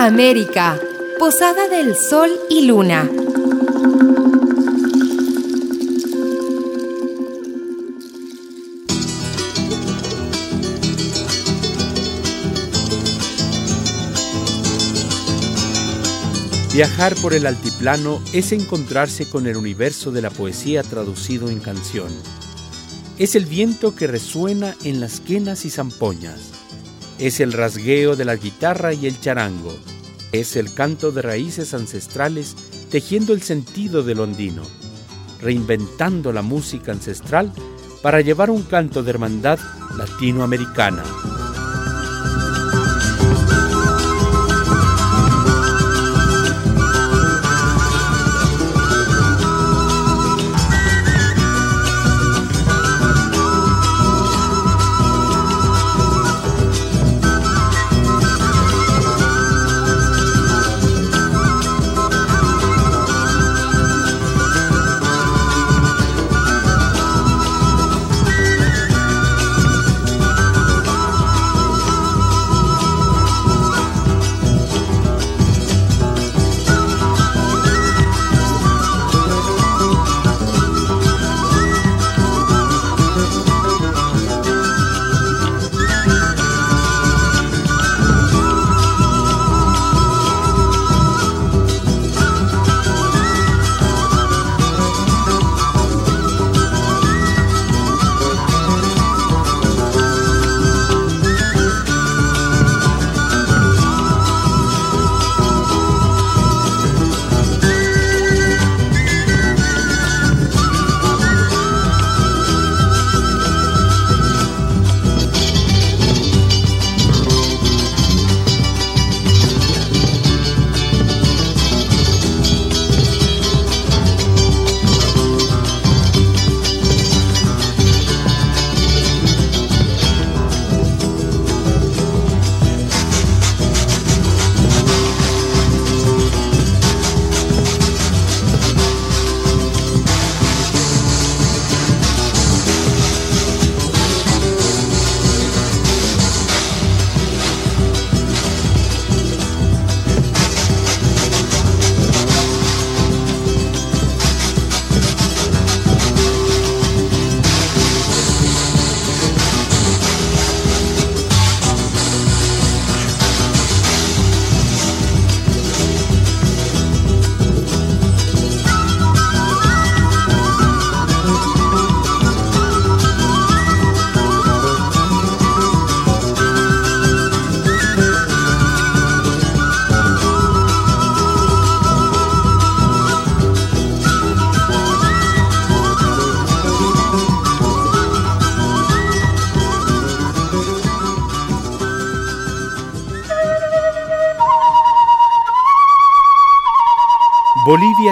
América, Posada del Sol y Luna. Viajar por el altiplano es encontrarse con el universo de la poesía traducido en canción. Es el viento que resuena en las quenas y zampoñas. Es el rasgueo de la guitarra y el charango. Es el canto de raíces ancestrales tejiendo el sentido del ondino, reinventando la música ancestral para llevar un canto de hermandad latinoamericana.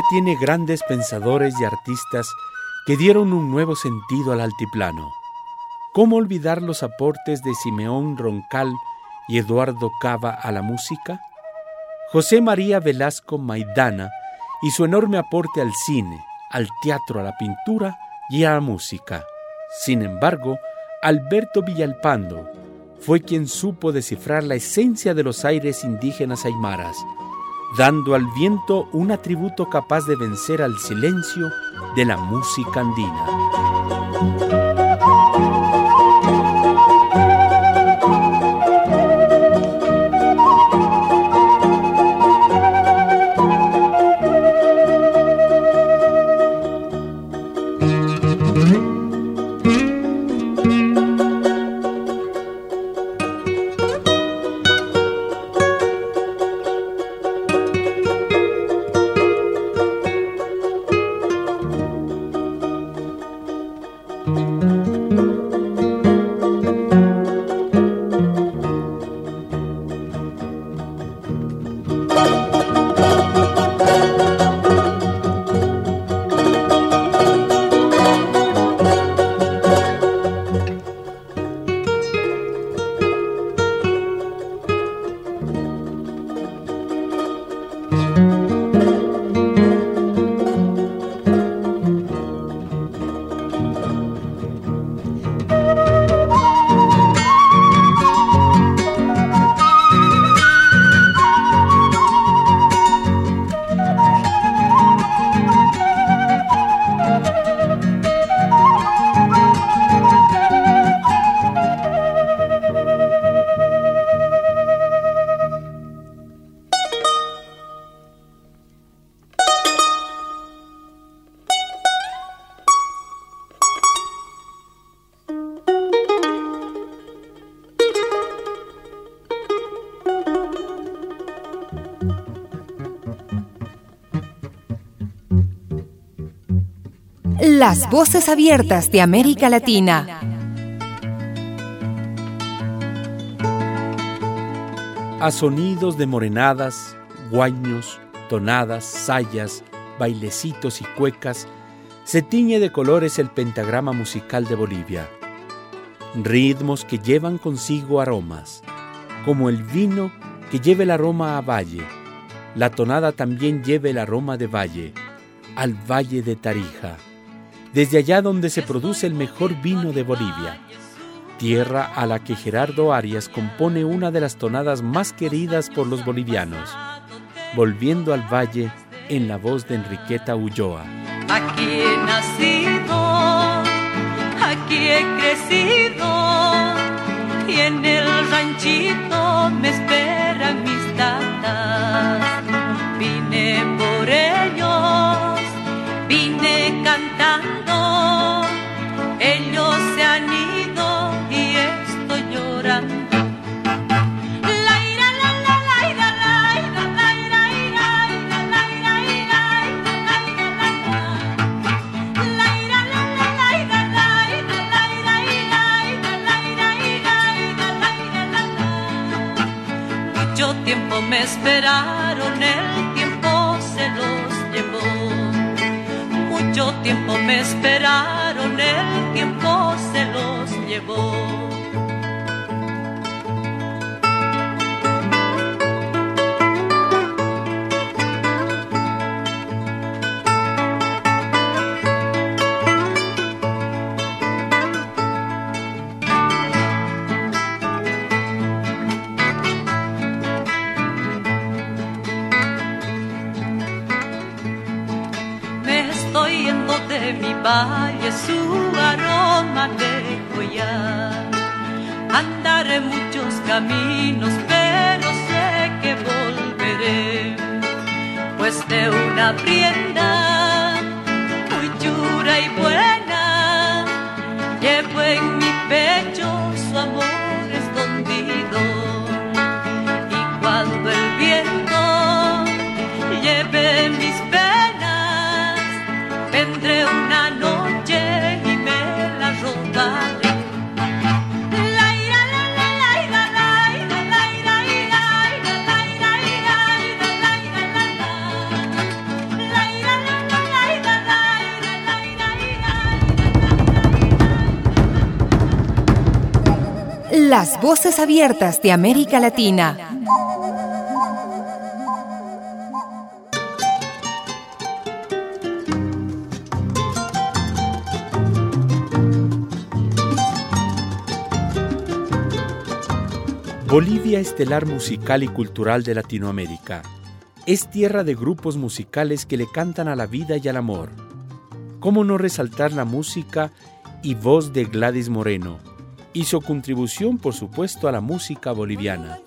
Tiene grandes pensadores y artistas que dieron un nuevo sentido al altiplano. ¿Cómo olvidar los aportes de Simeón Roncal y Eduardo Cava a la música? José María Velasco Maidana y su enorme aporte al cine, al teatro, a la pintura y a la música. Sin embargo, Alberto Villalpando fue quien supo descifrar la esencia de los aires indígenas aymaras dando al viento un atributo capaz de vencer al silencio de la música andina. Las voces abiertas de América Latina. A sonidos de morenadas, guaños, tonadas, sayas, bailecitos y cuecas, se tiñe de colores el pentagrama musical de Bolivia. Ritmos que llevan consigo aromas, como el vino que lleva el aroma a valle. La tonada también lleva el aroma de valle, al valle de Tarija, desde allá donde se produce el mejor vino de Bolivia, tierra a la que Gerardo Arias compone una de las tonadas más queridas por los bolivianos, volviendo al valle en la voz de Enriqueta Ulloa. Aquí he nacido, aquí he crecido y en el ranchito me esperan mis tatas. Me esperaron, el tiempo se los llevó. Mucho tiempo me esperaron, el tiempo se los llevó. Las voces abiertas de América Latina. Bolivia, estelar musical y cultural de Latinoamérica, es tierra de grupos musicales que le cantan a la vida y al amor. ¿Cómo no resaltar la música y voz de Gladys Moreno y su contribución, por supuesto, a la música boliviana?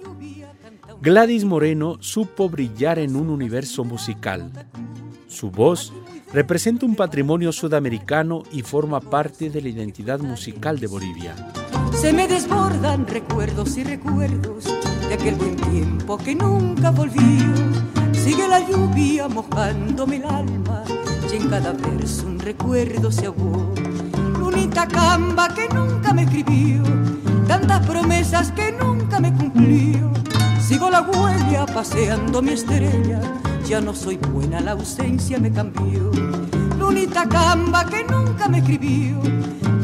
Gladys Moreno supo brillar en un universo musical. Su voz representa un patrimonio sudamericano y forma parte de la identidad musical de Bolivia. Se me desbordan recuerdos y recuerdos de aquel buen tiempo que nunca volvió. Sigue la lluvia mojándome el alma y en cada verso un recuerdo se. Lunita camba que nunca me escribió, tantas promesas que nunca me cumplió. Sigo la huella paseando mi estrella, ya no soy buena, la ausencia me cambió. Lunita camba que nunca me escribió,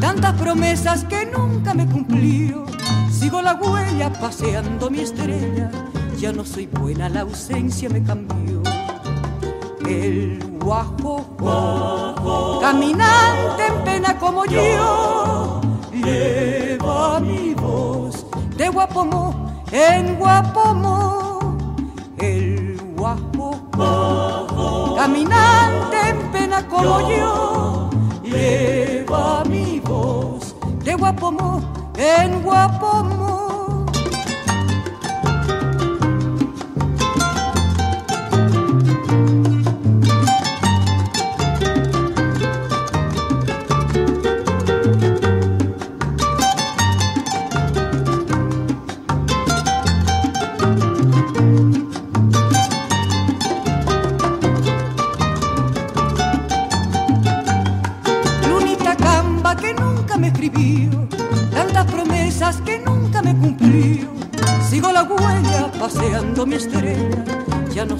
tantas promesas que nunca me cumplió. Sigo la huella paseando mi estrella, ya no soy buena, la ausencia me cambió. El guajo, caminante en pena como yo, lleva mi voz de guapomo en guapomo. El guajo, caminante en pena como yo, lleva mi voz de guapomo en guapomo.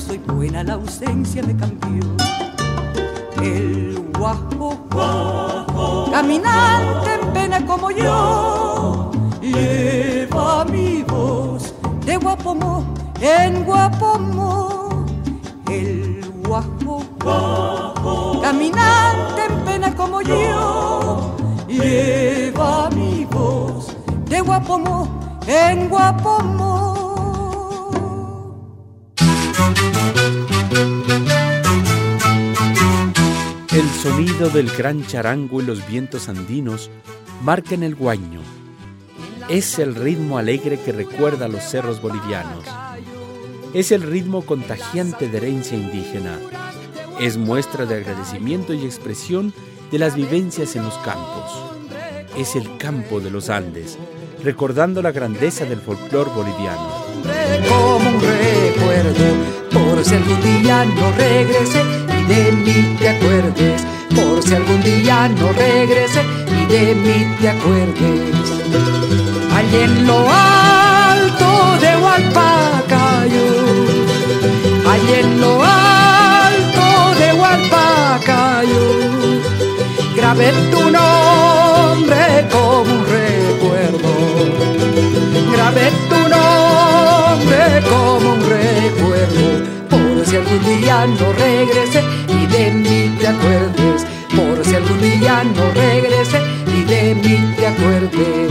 Soy buena, la ausencia me cambió. El guajo, caminante en pena como yo, lleva mi voz de guapomo en guapomo. El guajo, caminante en pena como yo, lleva mi voz de guapomo en guapomo. El sonido del gran charango y los vientos andinos marcan el guaño. Es el ritmo alegre que recuerda a los cerros bolivianos. Es el ritmo contagiante de herencia indígena. Es muestra de agradecimiento y expresión de las vivencias en los campos. Es el campo de los Andes, recordando la grandeza del folclor boliviano. Por si algún día no regrese y de mí te acuerdes, por si algún día no regrese y de mí te acuerdes. Allí en lo alto de Hualpacayo, allí en lo alto de Hualpacayo, grabé tu algún día no regrese y de mí te acuerdes, por si algún día no regrese y de mí te acuerdes.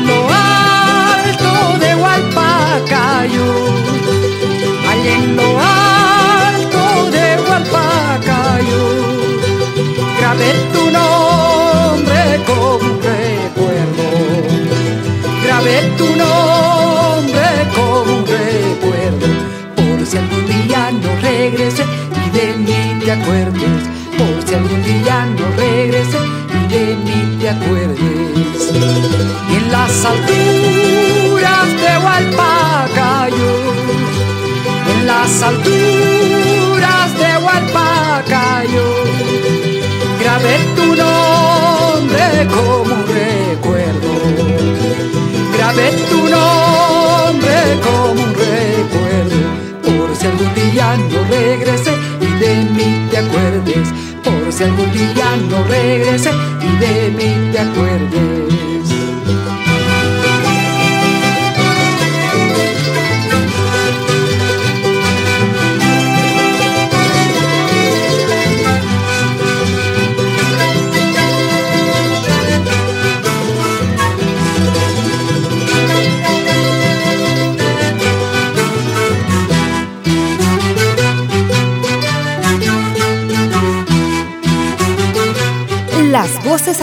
En lo alto de Hualpacayo, allá en lo alto de Hualpacayo, grabé tu nombre como un recuerdo, grabé tu nombre como un recuerdo, por si algún día no regrese y de mí te acuerdes, por si algún día no regrese y de mí te acuerdes. En las alturas de Hualpacayo, en las alturas de Hualpacayo, grabé tu nombre como recuerdo, grabé tu nombre como recuerdo, por si algún día no regrese y de mí te acuerdes, si algún día no regrese y de mí te acuerdes.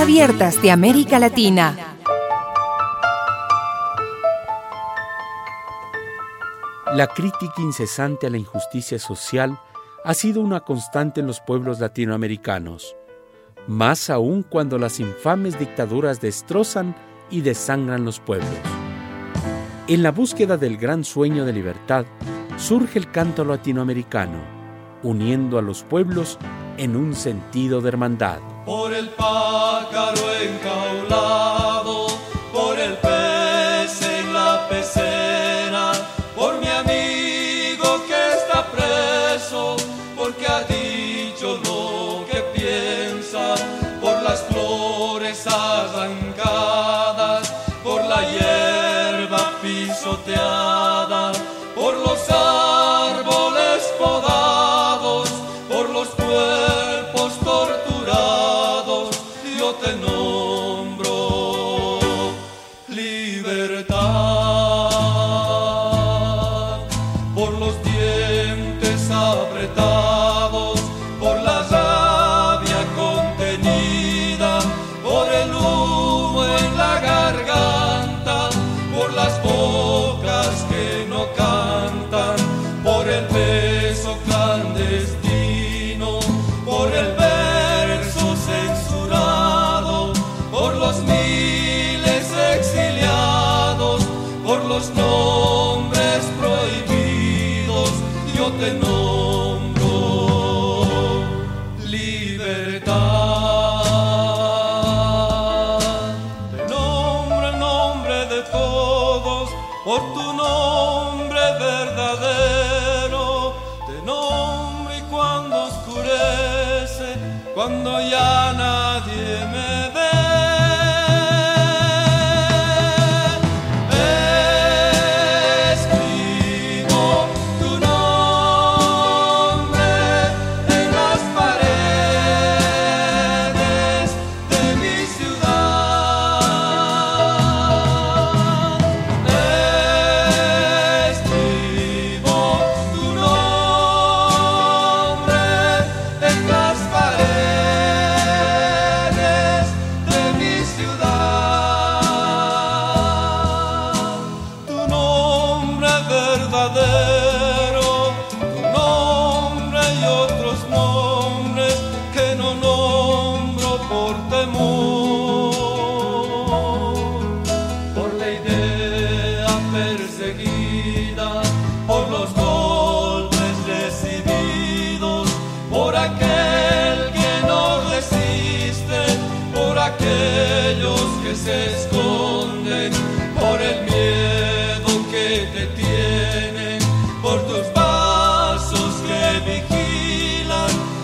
Abiertas de América Latina. La crítica incesante a la injusticia social ha sido una constante en los pueblos latinoamericanos, más aún cuando las infames dictaduras destrozan y desangran los pueblos. En la búsqueda del gran sueño de libertad surge el canto latinoamericano, uniendo a los pueblos en un sentido de hermandad por el pájaro enjaulado. was born.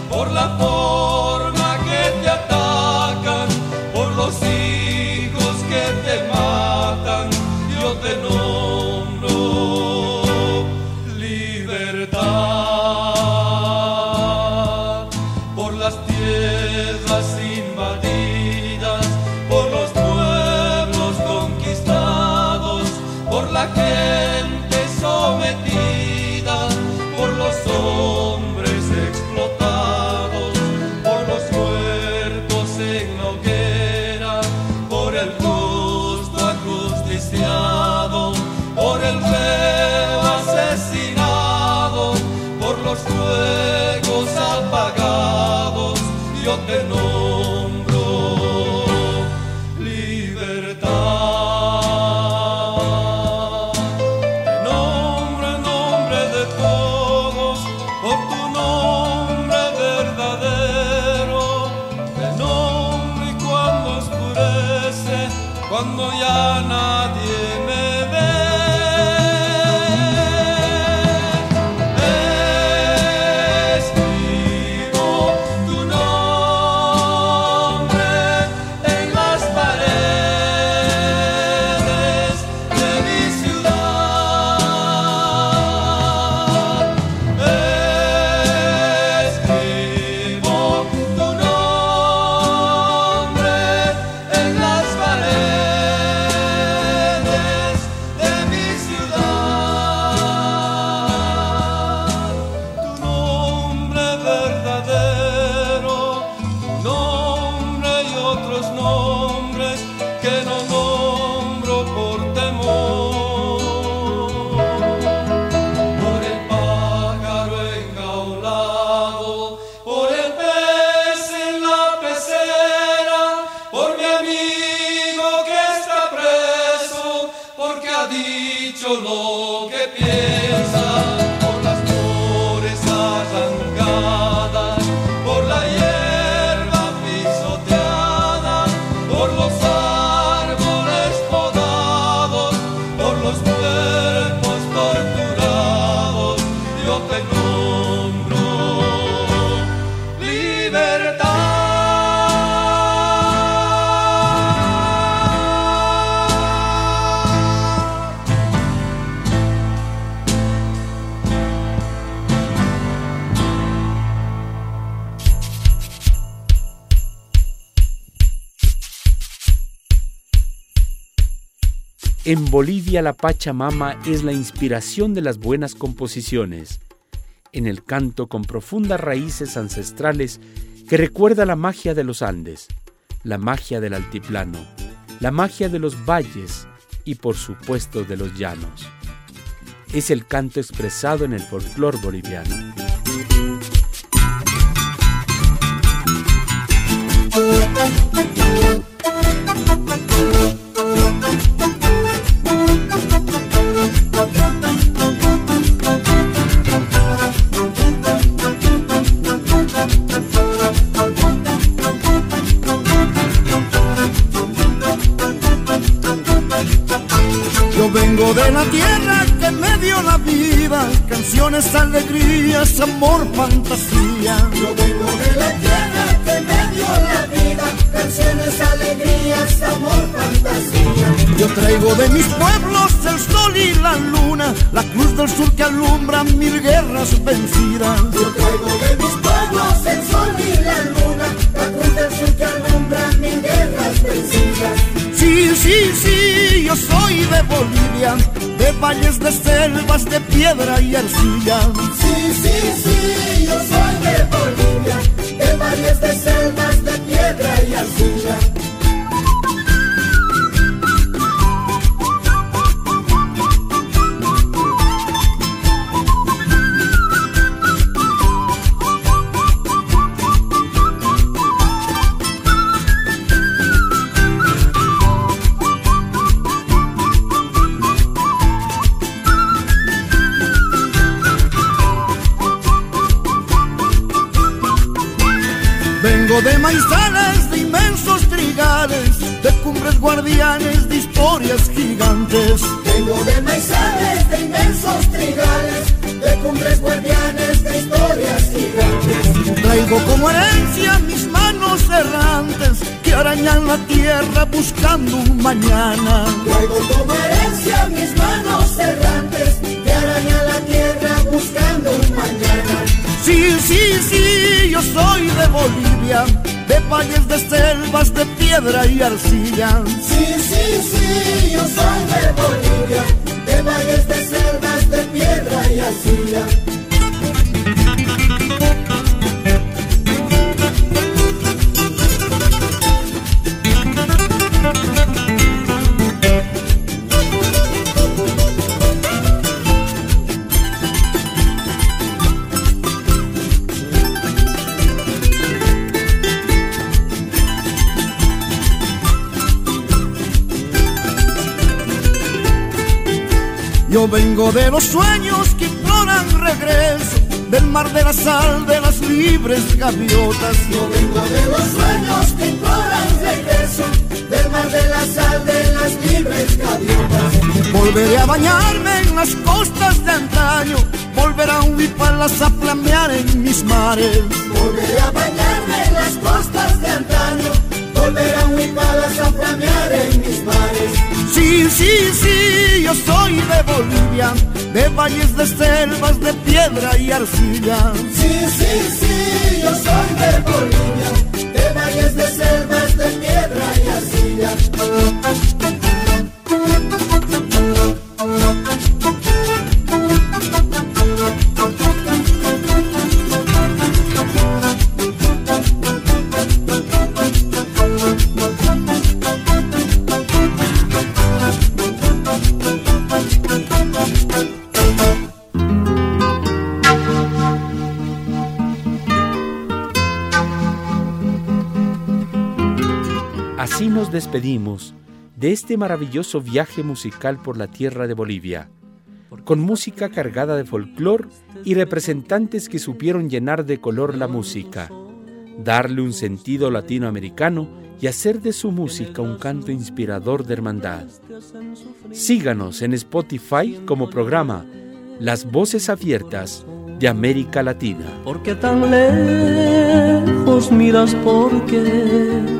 por la forma. Bolivia la Pachamama es la inspiración de las buenas composiciones. En el canto con profundas raíces ancestrales que recuerda la magia de los Andes, la magia del altiplano, la magia de los valles y por supuesto de los llanos. Es el canto expresado en el folclore boliviano. Canciones, alegrías, amor, fantasía. Yo vengo de la tierra que me dio la vida, canciones, alegrías, amor, fantasía. Yo traigo de mis pueblos el sol y la luna, la cruz del sur que alumbra mil guerras vencidas. Yo traigo de mis pueblos el sol y la luna, la cruz del sur que alumbra mil guerras vencidas. Sí, sí, sí, yo soy de Bolivia, de valles, de selvas, de piedra y arcilla. Sí, sí, sí, yo soy de Bolivia, de valles, de selvas, de piedra y arcilla. Vengo de maizales, de inmensos trigales, de cumbres guardianes, de historias gigantes. Vengo de maizales, de inmensos trigales, de cumbres guardianes, de historias gigantes. Traigo como herencia mis manos errantes que arañan la tierra buscando un mañana. Traigo como herencia mis manos errantes que arañan la tierra buscando un mañana. Sí, sí, sí, yo soy de Bolivia, de valles, de selvas, de piedra y arcilla. Sí, sí, sí, yo soy de Bolivia, de valles, de selvas, de piedra y arcilla. Vengo de los sueños que imploran regreso, del mar de la sal de las libres gaviotas. Yo vengo de los sueños que imploran regreso, del mar de la sal de las libres gaviotas. Volveré a bañarme en las costas de antaño, volverán huipalas a flamear en mis mares. Volveré a bañarme en las costas de antaño, volverán huipalas a flamear en mis mares. Sí, sí, sí, yo soy de Bolivia, de valles, de selvas, de piedra y arcilla. Sí, sí, sí, yo soy de Bolivia, de este maravilloso viaje musical por la tierra de Bolivia, con música cargada de folclor y representantes que supieron llenar de color la música, darle un sentido latinoamericano y hacer de su música un canto inspirador de hermandad. Síganos en Spotify como programa Las Voces Abiertas de América Latina. ¿Por qué tan lejos miras? ¿Por qué?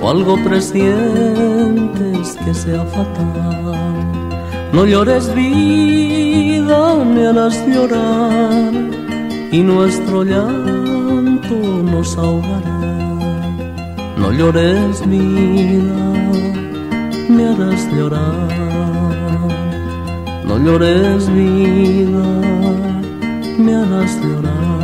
O algo presientes que sea fatal. No llores vida, me harás llorar y nuestro llanto nos ahogará. No llores vida, me harás llorar. No llores vida, me harás llorar.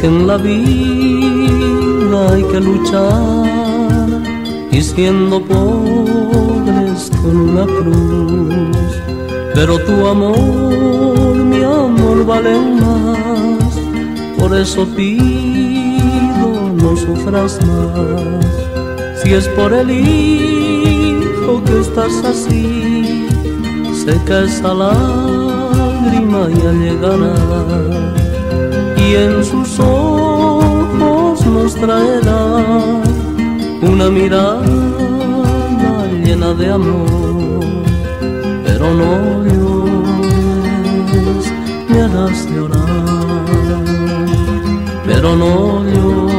Que en la vida hay que luchar y siendo pobres con una cruz. Pero tu amor, mi amor vale más, por eso pido no sufras más. Si es por el hijo que estás así, seca esa lágrima ya llegará y en sus ojos nos traerá una mirada llena de amor, pero no llores, me harás llorar, pero no llores,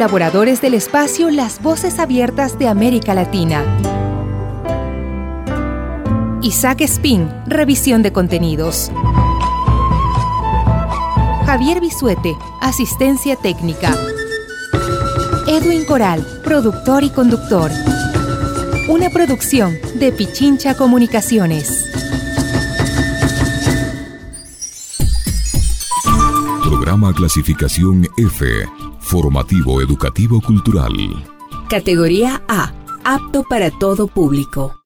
Colaboradores del espacio Las Voces Abiertas de América Latina. Isaac Spin, revisión de contenidos. Javier Bisuete, asistencia técnica. Edwin Coral, productor y conductor. Una producción de Pichincha Comunicaciones. Programa clasificación F. Formativo Educativo Cultural. Categoría A. Apto para todo público.